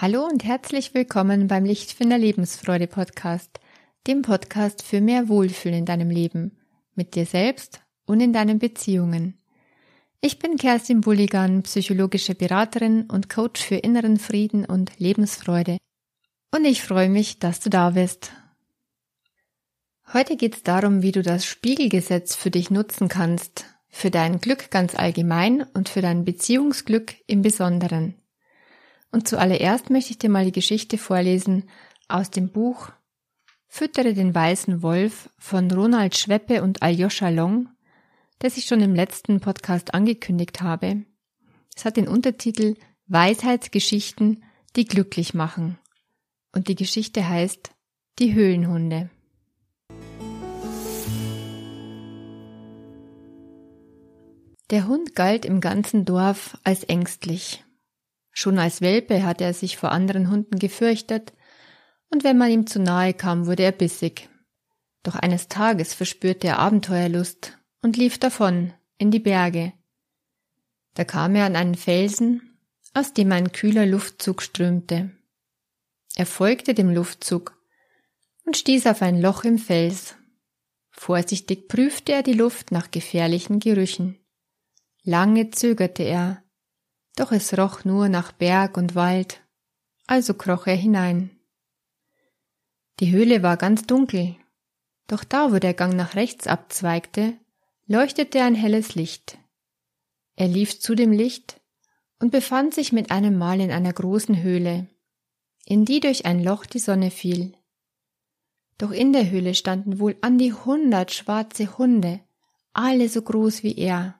Hallo und herzlich willkommen beim Lichtfinder Lebensfreude Podcast, dem Podcast für mehr Wohlfühlen in deinem Leben, mit dir selbst und in deinen Beziehungen. Ich bin Kerstin Bulligan, psychologische Beraterin und Coach für inneren Frieden und Lebensfreude. Und ich freue mich, dass du da bist. Heute geht es darum, wie du das Spiegelgesetz für dich nutzen kannst, für dein Glück ganz allgemein und für dein Beziehungsglück im Besonderen. Und zuallererst möchte ich dir mal die Geschichte vorlesen aus dem Buch Füttere den weißen Wolf von Ronald Schweppe und Aljoscha Long, das ich schon im letzten Podcast angekündigt habe. Es hat den Untertitel Weisheitsgeschichten, die glücklich machen. Und die Geschichte heißt Die Höhlenhunde. Der Hund galt im ganzen Dorf als ängstlich. Schon als Welpe hatte er sich vor anderen Hunden gefürchtet, und wenn man ihm zu nahe kam, wurde er bissig. Doch eines Tages verspürte er Abenteuerlust und lief davon in die Berge. Da kam er an einen Felsen, aus dem ein kühler Luftzug strömte. Er folgte dem Luftzug und stieß auf ein Loch im Fels. Vorsichtig prüfte er die Luft nach gefährlichen Gerüchen. Lange zögerte er, doch es roch nur nach Berg und Wald, also kroch er hinein. Die Höhle war ganz dunkel, doch da, wo der Gang nach rechts abzweigte, leuchtete ein helles Licht. Er lief zu dem Licht und befand sich mit einem Mal in einer großen Höhle, in die durch ein Loch die Sonne fiel. Doch in der Höhle standen wohl an die hundert schwarze Hunde, alle so groß wie er.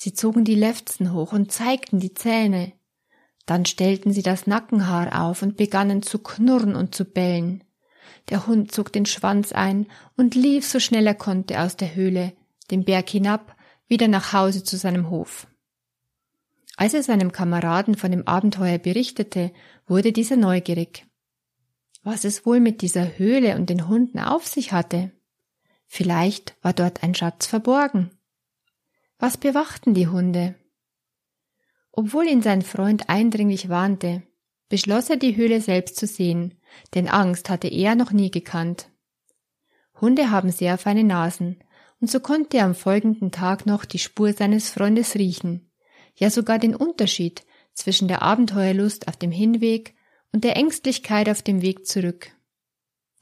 Sie zogen die Lefzen hoch und zeigten die Zähne. Dann stellten sie das Nackenhaar auf und begannen zu knurren und zu bellen. Der Hund zog den Schwanz ein und lief so schnell er konnte aus der Höhle, den Berg hinab, wieder nach Hause zu seinem Hof. Als er seinem Kameraden von dem Abenteuer berichtete, wurde dieser neugierig. Was es wohl mit dieser Höhle und den Hunden auf sich hatte? Vielleicht war dort ein Schatz verborgen. Was bewachten die Hunde? Obwohl ihn sein Freund eindringlich warnte, beschloss er die Höhle selbst zu sehen, denn Angst hatte er noch nie gekannt. Hunde haben sehr feine Nasen, und so konnte er am folgenden Tag noch die Spur seines Freundes riechen, ja sogar den Unterschied zwischen der Abenteuerlust auf dem Hinweg und der Ängstlichkeit auf dem Weg zurück.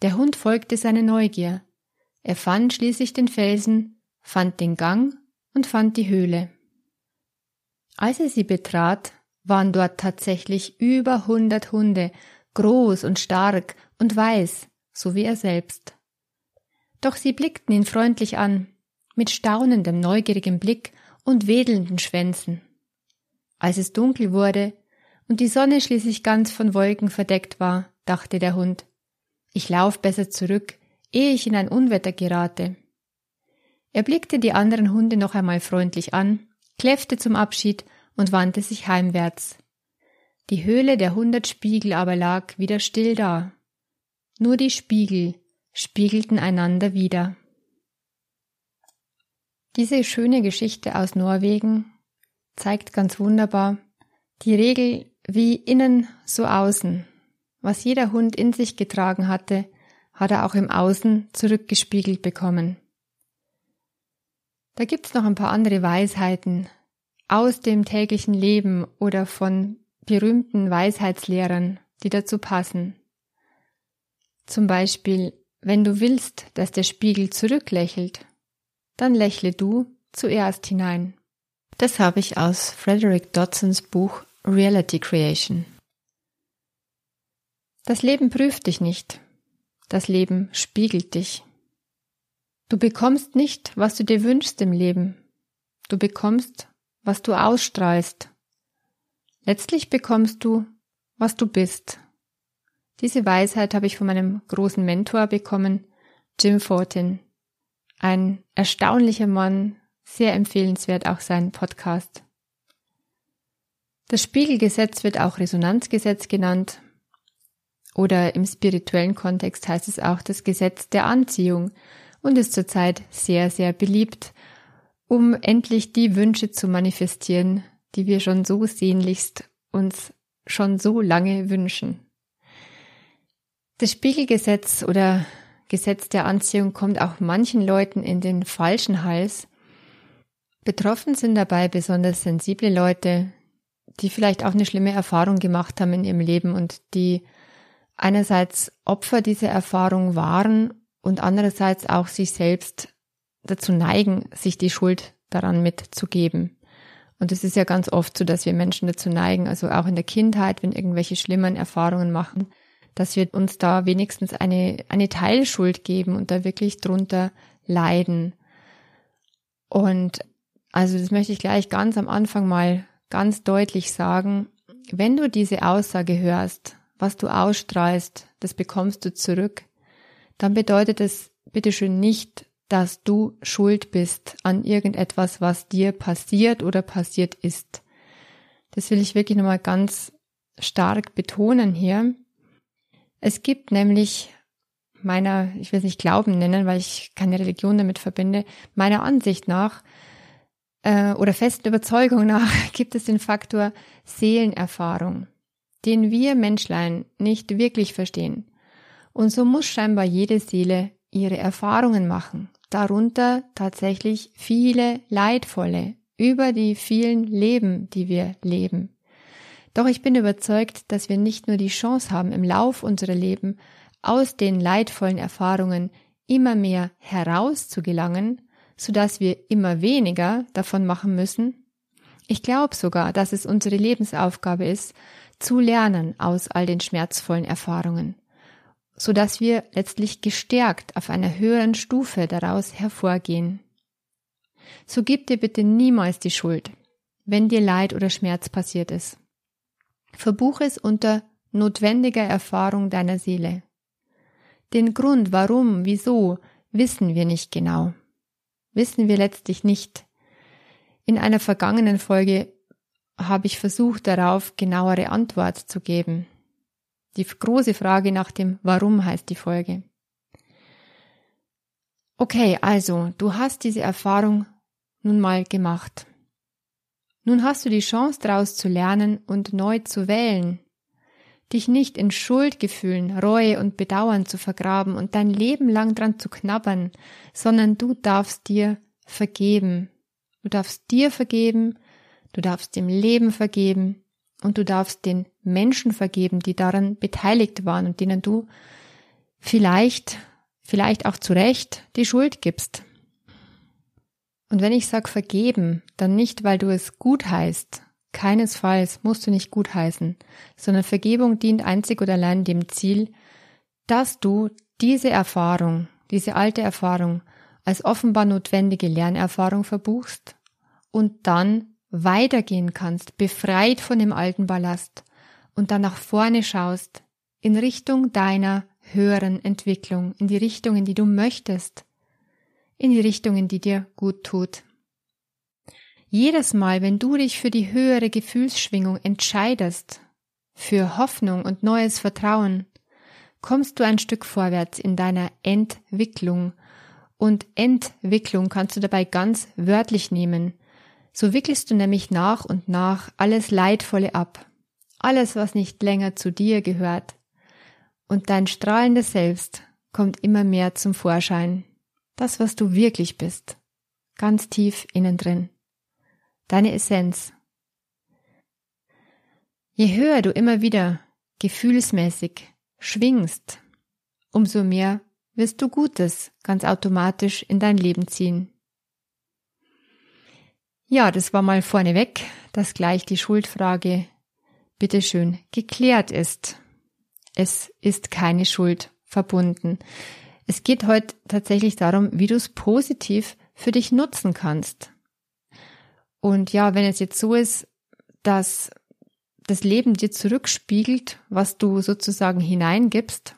Der Hund folgte seiner Neugier. Er fand schließlich den Felsen, fand den Gang und fand die Höhle. Als er sie betrat, waren dort tatsächlich über hundert Hunde, groß und stark und weiß, so wie er selbst. Doch sie blickten ihn freundlich an, mit staunendem, neugierigem Blick und wedelnden Schwänzen. Als es dunkel wurde und die Sonne schließlich ganz von Wolken verdeckt war, dachte der Hund, ich lauf besser zurück, ehe ich in ein Unwetter gerate. Er blickte die anderen Hunde noch einmal freundlich an, kläffte zum Abschied und wandte sich heimwärts. Die Höhle der hundert Spiegel aber lag wieder still da. Nur die Spiegel spiegelten einander wieder. Diese schöne Geschichte aus Norwegen zeigt ganz wunderbar die Regel wie innen so außen. Was jeder Hund in sich getragen hatte, hat er auch im Außen zurückgespiegelt bekommen. Da gibt's noch ein paar andere Weisheiten aus dem täglichen Leben oder von berühmten Weisheitslehrern, die dazu passen. Zum Beispiel, wenn du willst, dass der Spiegel zurücklächelt, dann lächle du zuerst hinein. Das habe ich aus Frederick Dodsons Buch Reality Creation. Das Leben prüft dich nicht. Das Leben spiegelt dich. Du bekommst nicht, was du dir wünschst im Leben. Du bekommst, was du ausstrahlst. Letztlich bekommst du, was du bist. Diese Weisheit habe ich von meinem großen Mentor bekommen, Jim Fortin. Ein erstaunlicher Mann, sehr empfehlenswert auch sein Podcast. Das Spiegelgesetz wird auch Resonanzgesetz genannt oder im spirituellen Kontext heißt es auch das Gesetz der Anziehung und ist zurzeit sehr, sehr beliebt, um endlich die Wünsche zu manifestieren, die wir schon so sehnlichst uns schon so lange wünschen. Das Spiegelgesetz oder Gesetz der Anziehung kommt auch manchen Leuten in den falschen Hals. Betroffen sind dabei besonders sensible Leute, die vielleicht auch eine schlimme Erfahrung gemacht haben in ihrem Leben und die einerseits Opfer dieser Erfahrung waren und andererseits auch sich selbst dazu neigen, sich die Schuld daran mitzugeben. Und es ist ja ganz oft so, dass wir Menschen dazu neigen, also auch in der Kindheit, wenn irgendwelche schlimmen Erfahrungen machen, dass wir uns da wenigstens eine, eine Teilschuld geben und da wirklich drunter leiden. Und also das möchte ich gleich ganz am Anfang mal ganz deutlich sagen. Wenn du diese Aussage hörst, was du ausstrahlst, das bekommst du zurück, dann bedeutet es bitteschön nicht, dass du schuld bist an irgendetwas, was dir passiert oder passiert ist. Das will ich wirklich nochmal ganz stark betonen hier. Es gibt nämlich meiner, ich will es nicht Glauben nennen, weil ich keine Religion damit verbinde, meiner Ansicht nach äh, oder festen Überzeugung nach gibt es den Faktor Seelenerfahrung, den wir Menschlein nicht wirklich verstehen. Und so muss scheinbar jede Seele ihre Erfahrungen machen darunter tatsächlich viele leidvolle über die vielen Leben, die wir leben. Doch ich bin überzeugt, dass wir nicht nur die Chance haben, im Lauf unserer Leben aus den leidvollen Erfahrungen immer mehr herauszugelangen, so dass wir immer weniger davon machen müssen. Ich glaube sogar, dass es unsere Lebensaufgabe ist, zu lernen aus all den schmerzvollen Erfahrungen so dass wir letztlich gestärkt auf einer höheren Stufe daraus hervorgehen. So gib dir bitte niemals die Schuld, wenn dir Leid oder Schmerz passiert ist. Verbuch es unter notwendiger Erfahrung deiner Seele. Den Grund, warum, wieso, wissen wir nicht genau. Wissen wir letztlich nicht. In einer vergangenen Folge habe ich versucht, darauf genauere Antwort zu geben. Die große Frage nach dem Warum heißt die Folge. Okay, also, du hast diese Erfahrung nun mal gemacht. Nun hast du die Chance daraus zu lernen und neu zu wählen. Dich nicht in Schuldgefühlen, Reue und Bedauern zu vergraben und dein Leben lang dran zu knabbern, sondern du darfst dir vergeben. Du darfst dir vergeben, du darfst dem Leben vergeben und du darfst den Menschen vergeben, die daran beteiligt waren und denen du vielleicht, vielleicht auch zu Recht die Schuld gibst. Und wenn ich sag vergeben, dann nicht, weil du es gut heißt. Keinesfalls musst du nicht gut heißen, sondern Vergebung dient einzig und allein dem Ziel, dass du diese Erfahrung, diese alte Erfahrung als offenbar notwendige Lernerfahrung verbuchst und dann weitergehen kannst, befreit von dem alten Ballast und dann nach vorne schaust, in Richtung deiner höheren Entwicklung, in die Richtung, in die du möchtest, in die Richtung, in die dir gut tut. Jedes Mal, wenn du dich für die höhere Gefühlsschwingung entscheidest, für Hoffnung und neues Vertrauen, kommst du ein Stück vorwärts in deiner Entwicklung. Und Entwicklung kannst du dabei ganz wörtlich nehmen, so wickelst du nämlich nach und nach alles Leidvolle ab, alles, was nicht länger zu dir gehört, und dein strahlendes Selbst kommt immer mehr zum Vorschein, das, was du wirklich bist, ganz tief innen drin, deine Essenz. Je höher du immer wieder gefühlsmäßig schwingst, umso mehr wirst du Gutes ganz automatisch in dein Leben ziehen. Ja, das war mal vorneweg, dass gleich die Schuldfrage bitteschön geklärt ist. Es ist keine Schuld verbunden. Es geht heute tatsächlich darum, wie du es positiv für dich nutzen kannst. Und ja, wenn es jetzt so ist, dass das Leben dir zurückspiegelt, was du sozusagen hineingibst,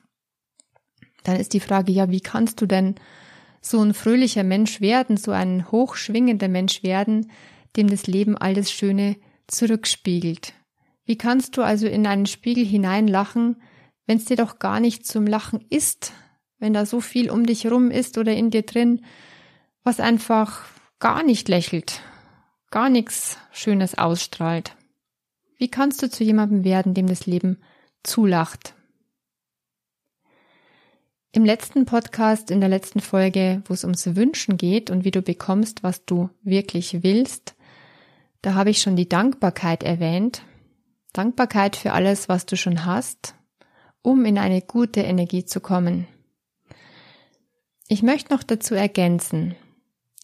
dann ist die Frage, ja, wie kannst du denn so ein fröhlicher Mensch werden, so ein hochschwingender Mensch werden, dem das Leben all das Schöne zurückspiegelt. Wie kannst du also in einen Spiegel hineinlachen, wenn es dir doch gar nicht zum Lachen ist, wenn da so viel um dich rum ist oder in dir drin, was einfach gar nicht lächelt, gar nichts Schönes ausstrahlt. Wie kannst du zu jemandem werden, dem das Leben zulacht? Im letzten Podcast, in der letzten Folge, wo es ums Wünschen geht und wie du bekommst, was du wirklich willst, da habe ich schon die Dankbarkeit erwähnt. Dankbarkeit für alles, was du schon hast, um in eine gute Energie zu kommen. Ich möchte noch dazu ergänzen,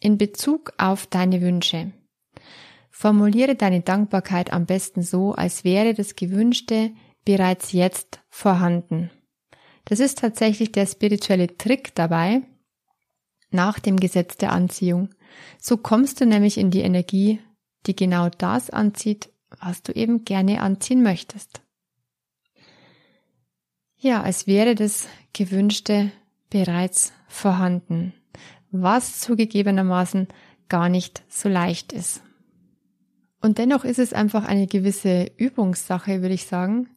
in Bezug auf deine Wünsche. Formuliere deine Dankbarkeit am besten so, als wäre das Gewünschte bereits jetzt vorhanden. Das ist tatsächlich der spirituelle Trick dabei, nach dem Gesetz der Anziehung. So kommst du nämlich in die Energie, die genau das anzieht, was du eben gerne anziehen möchtest. Ja, als wäre das Gewünschte bereits vorhanden, was zugegebenermaßen gar nicht so leicht ist. Und dennoch ist es einfach eine gewisse Übungssache, würde ich sagen.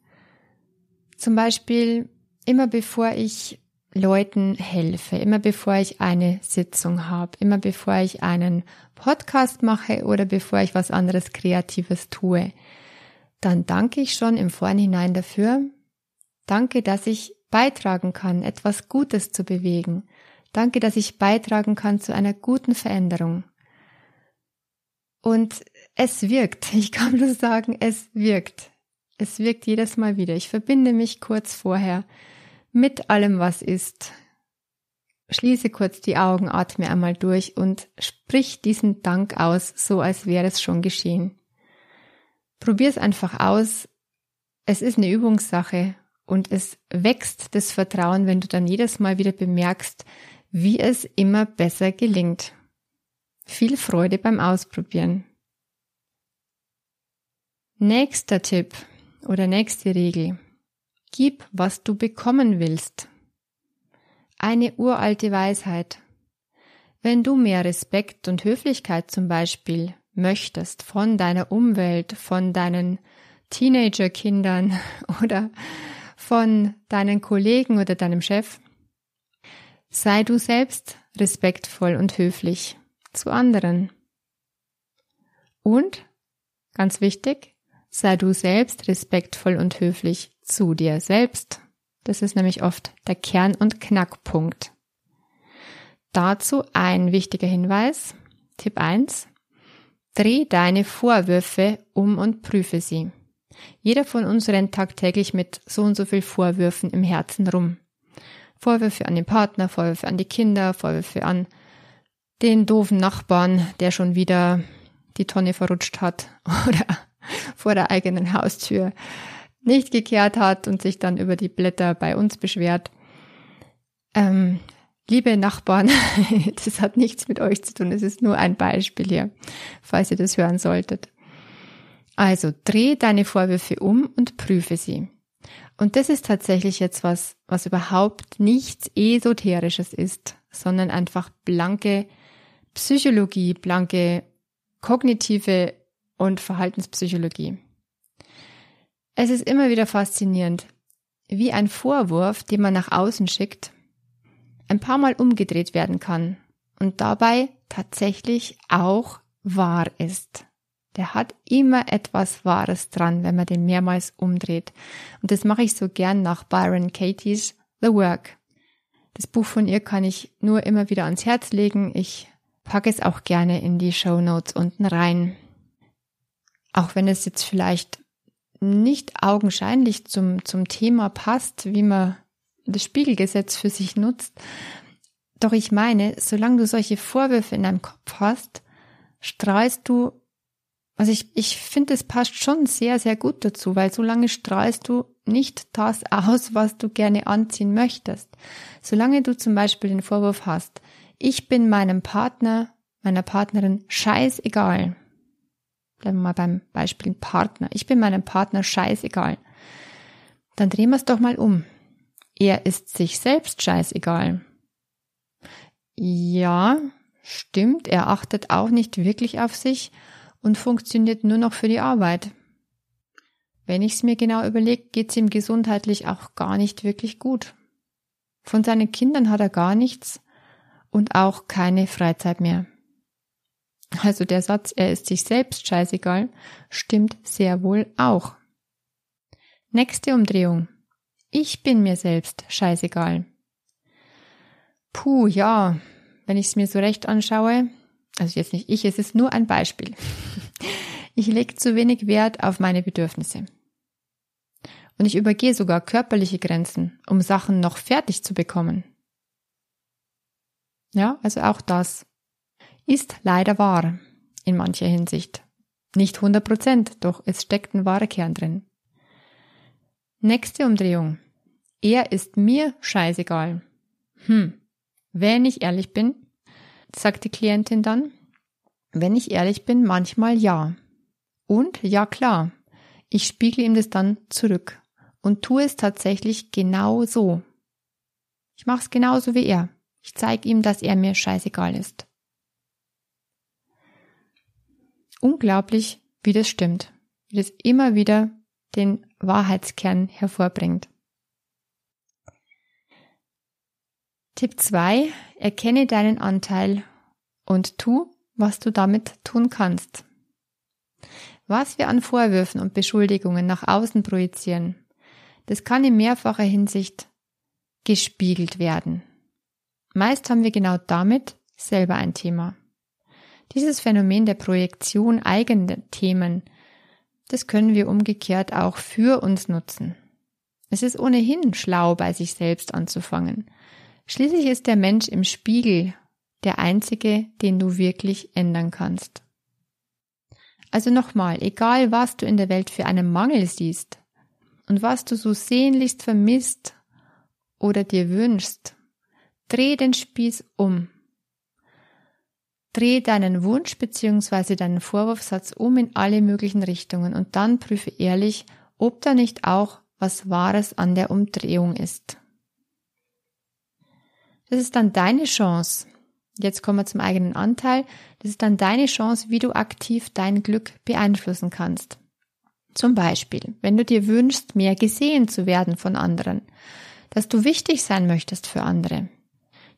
Zum Beispiel immer bevor ich Leuten helfe, immer bevor ich eine Sitzung habe, immer bevor ich einen Podcast mache oder bevor ich was anderes Kreatives tue, dann danke ich schon im Vorhinein dafür. Danke, dass ich beitragen kann, etwas Gutes zu bewegen. Danke, dass ich beitragen kann zu einer guten Veränderung. Und es wirkt. Ich kann nur sagen, es wirkt. Es wirkt jedes Mal wieder. Ich verbinde mich kurz vorher mit allem, was ist. Schließe kurz die Augen, atme einmal durch und sprich diesen Dank aus, so als wäre es schon geschehen. Probier es einfach aus. Es ist eine Übungssache und es wächst das Vertrauen, wenn du dann jedes Mal wieder bemerkst, wie es immer besser gelingt. Viel Freude beim Ausprobieren. Nächster Tipp oder nächste Regel. Gib, was du bekommen willst. Eine uralte Weisheit. Wenn du mehr Respekt und Höflichkeit zum Beispiel möchtest von deiner Umwelt, von deinen Teenagerkindern oder von deinen Kollegen oder deinem Chef, sei du selbst respektvoll und höflich zu anderen. Und, ganz wichtig, sei du selbst respektvoll und höflich zu dir selbst. Das ist nämlich oft der Kern- und Knackpunkt. Dazu ein wichtiger Hinweis. Tipp 1. Dreh deine Vorwürfe um und prüfe sie. Jeder von uns rennt tagtäglich mit so und so viel Vorwürfen im Herzen rum. Vorwürfe an den Partner, Vorwürfe an die Kinder, Vorwürfe an den doofen Nachbarn, der schon wieder die Tonne verrutscht hat oder vor der eigenen Haustür nicht gekehrt hat und sich dann über die Blätter bei uns beschwert. Ähm, liebe Nachbarn, das hat nichts mit euch zu tun, es ist nur ein Beispiel hier, falls ihr das hören solltet. Also dreh deine Vorwürfe um und prüfe sie. Und das ist tatsächlich jetzt was, was überhaupt nichts Esoterisches ist, sondern einfach blanke Psychologie, blanke kognitive und Verhaltenspsychologie. Es ist immer wieder faszinierend, wie ein Vorwurf, den man nach außen schickt, ein paar Mal umgedreht werden kann und dabei tatsächlich auch wahr ist. Der hat immer etwas Wahres dran, wenn man den mehrmals umdreht. Und das mache ich so gern nach Byron Katie's The Work. Das Buch von ihr kann ich nur immer wieder ans Herz legen. Ich packe es auch gerne in die Show Notes unten rein. Auch wenn es jetzt vielleicht nicht augenscheinlich zum, zum Thema passt, wie man das Spiegelgesetz für sich nutzt. Doch ich meine, solange du solche Vorwürfe in deinem Kopf hast, strahlst du, also ich, ich finde, es passt schon sehr, sehr gut dazu, weil solange strahlst du nicht das aus, was du gerne anziehen möchtest. Solange du zum Beispiel den Vorwurf hast, ich bin meinem Partner, meiner Partnerin scheißegal, Bleiben wir mal beim Beispiel Partner. Ich bin meinem Partner scheißegal. Dann drehen wir es doch mal um. Er ist sich selbst scheißegal. Ja, stimmt, er achtet auch nicht wirklich auf sich und funktioniert nur noch für die Arbeit. Wenn ich es mir genau überlege, geht es ihm gesundheitlich auch gar nicht wirklich gut. Von seinen Kindern hat er gar nichts und auch keine Freizeit mehr. Also der Satz, er ist sich selbst scheißegal, stimmt sehr wohl auch. Nächste Umdrehung. Ich bin mir selbst scheißegal. Puh, ja, wenn ich es mir so recht anschaue, also jetzt nicht ich, es ist nur ein Beispiel. Ich lege zu wenig Wert auf meine Bedürfnisse. Und ich übergehe sogar körperliche Grenzen, um Sachen noch fertig zu bekommen. Ja, also auch das ist leider wahr in mancher Hinsicht. Nicht 100 Prozent, doch es steckt ein wahrer Kern drin. Nächste Umdrehung. Er ist mir scheißegal. Hm. Wenn ich ehrlich bin, sagt die Klientin dann, wenn ich ehrlich bin, manchmal ja. Und ja klar, ich spiegle ihm das dann zurück und tue es tatsächlich genau so. Ich mache es genauso wie er. Ich zeige ihm, dass er mir scheißegal ist. Unglaublich, wie das stimmt, wie das immer wieder den Wahrheitskern hervorbringt. Tipp 2. Erkenne deinen Anteil und tu, was du damit tun kannst. Was wir an Vorwürfen und Beschuldigungen nach außen projizieren, das kann in mehrfacher Hinsicht gespiegelt werden. Meist haben wir genau damit selber ein Thema. Dieses Phänomen der Projektion eigener Themen, das können wir umgekehrt auch für uns nutzen. Es ist ohnehin schlau, bei sich selbst anzufangen. Schließlich ist der Mensch im Spiegel der einzige, den du wirklich ändern kannst. Also nochmal, egal was du in der Welt für einen Mangel siehst und was du so sehnlichst vermisst oder dir wünschst, dreh den Spieß um Dreh deinen Wunsch bzw. deinen Vorwurfssatz um in alle möglichen Richtungen und dann prüfe ehrlich, ob da nicht auch was Wahres an der Umdrehung ist. Das ist dann deine Chance. Jetzt kommen wir zum eigenen Anteil. Das ist dann deine Chance, wie du aktiv dein Glück beeinflussen kannst. Zum Beispiel, wenn du dir wünschst, mehr gesehen zu werden von anderen, dass du wichtig sein möchtest für andere,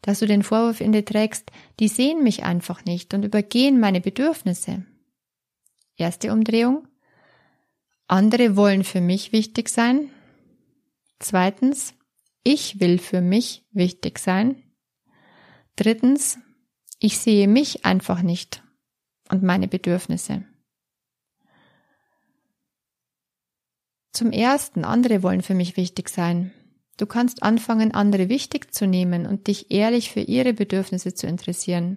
dass du den Vorwurf in dir trägst, die sehen mich einfach nicht und übergehen meine Bedürfnisse. Erste Umdrehung. Andere wollen für mich wichtig sein. Zweitens, ich will für mich wichtig sein. Drittens, ich sehe mich einfach nicht und meine Bedürfnisse. Zum ersten, andere wollen für mich wichtig sein. Du kannst anfangen, andere wichtig zu nehmen und dich ehrlich für ihre Bedürfnisse zu interessieren.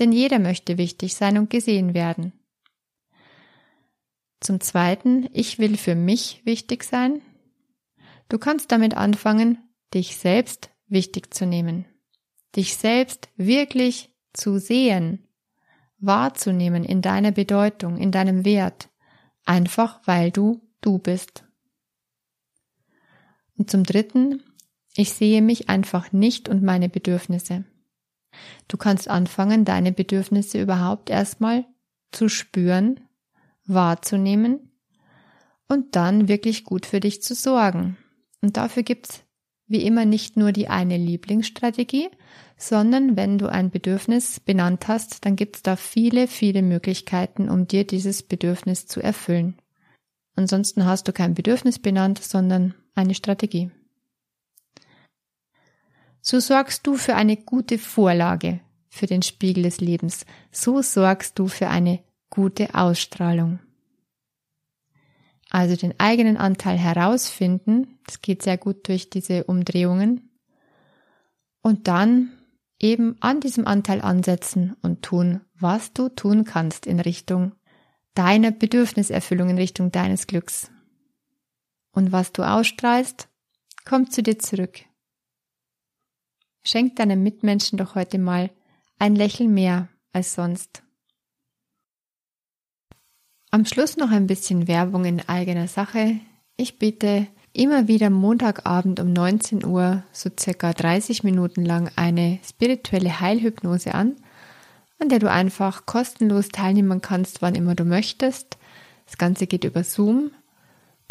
Denn jeder möchte wichtig sein und gesehen werden. Zum Zweiten, ich will für mich wichtig sein. Du kannst damit anfangen, dich selbst wichtig zu nehmen. Dich selbst wirklich zu sehen, wahrzunehmen in deiner Bedeutung, in deinem Wert, einfach weil du du bist. Und zum Dritten, ich sehe mich einfach nicht und meine Bedürfnisse. Du kannst anfangen, deine Bedürfnisse überhaupt erstmal zu spüren, wahrzunehmen und dann wirklich gut für dich zu sorgen. Und dafür gibt's wie immer nicht nur die eine Lieblingsstrategie, sondern wenn du ein Bedürfnis benannt hast, dann gibt's da viele, viele Möglichkeiten, um dir dieses Bedürfnis zu erfüllen. Ansonsten hast du kein Bedürfnis benannt, sondern eine Strategie. So sorgst du für eine gute Vorlage für den Spiegel des Lebens. So sorgst du für eine gute Ausstrahlung. Also den eigenen Anteil herausfinden, das geht sehr gut durch diese Umdrehungen, und dann eben an diesem Anteil ansetzen und tun, was du tun kannst in Richtung deiner Bedürfniserfüllung, in Richtung deines Glücks. Und was du ausstrahlst, kommt zu dir zurück. Schenk deinem Mitmenschen doch heute mal ein Lächeln mehr als sonst. Am Schluss noch ein bisschen Werbung in eigener Sache. Ich biete immer wieder Montagabend um 19 Uhr so circa 30 Minuten lang eine spirituelle Heilhypnose an, an der du einfach kostenlos teilnehmen kannst, wann immer du möchtest. Das Ganze geht über Zoom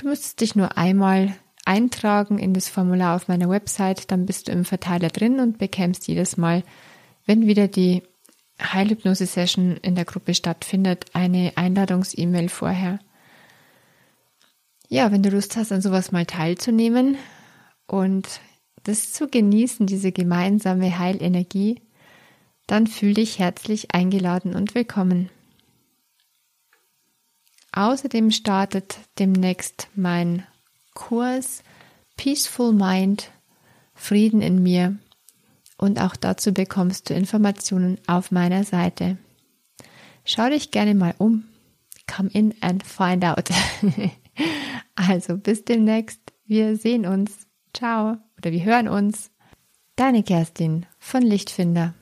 Du müsstest dich nur einmal eintragen in das Formular auf meiner Website, dann bist du im Verteiler drin und bekämst jedes Mal, wenn wieder die Heilhypnose-Session in der Gruppe stattfindet, eine Einladungs-E-Mail vorher. Ja, wenn du Lust hast, an sowas mal teilzunehmen und das zu genießen, diese gemeinsame Heilenergie, dann fühl dich herzlich eingeladen und willkommen. Außerdem startet demnächst mein Kurs Peaceful Mind, Frieden in mir und auch dazu bekommst du Informationen auf meiner Seite. Schau dich gerne mal um. Come in and find out. also bis demnächst. Wir sehen uns. Ciao. Oder wir hören uns. Deine Kerstin von Lichtfinder.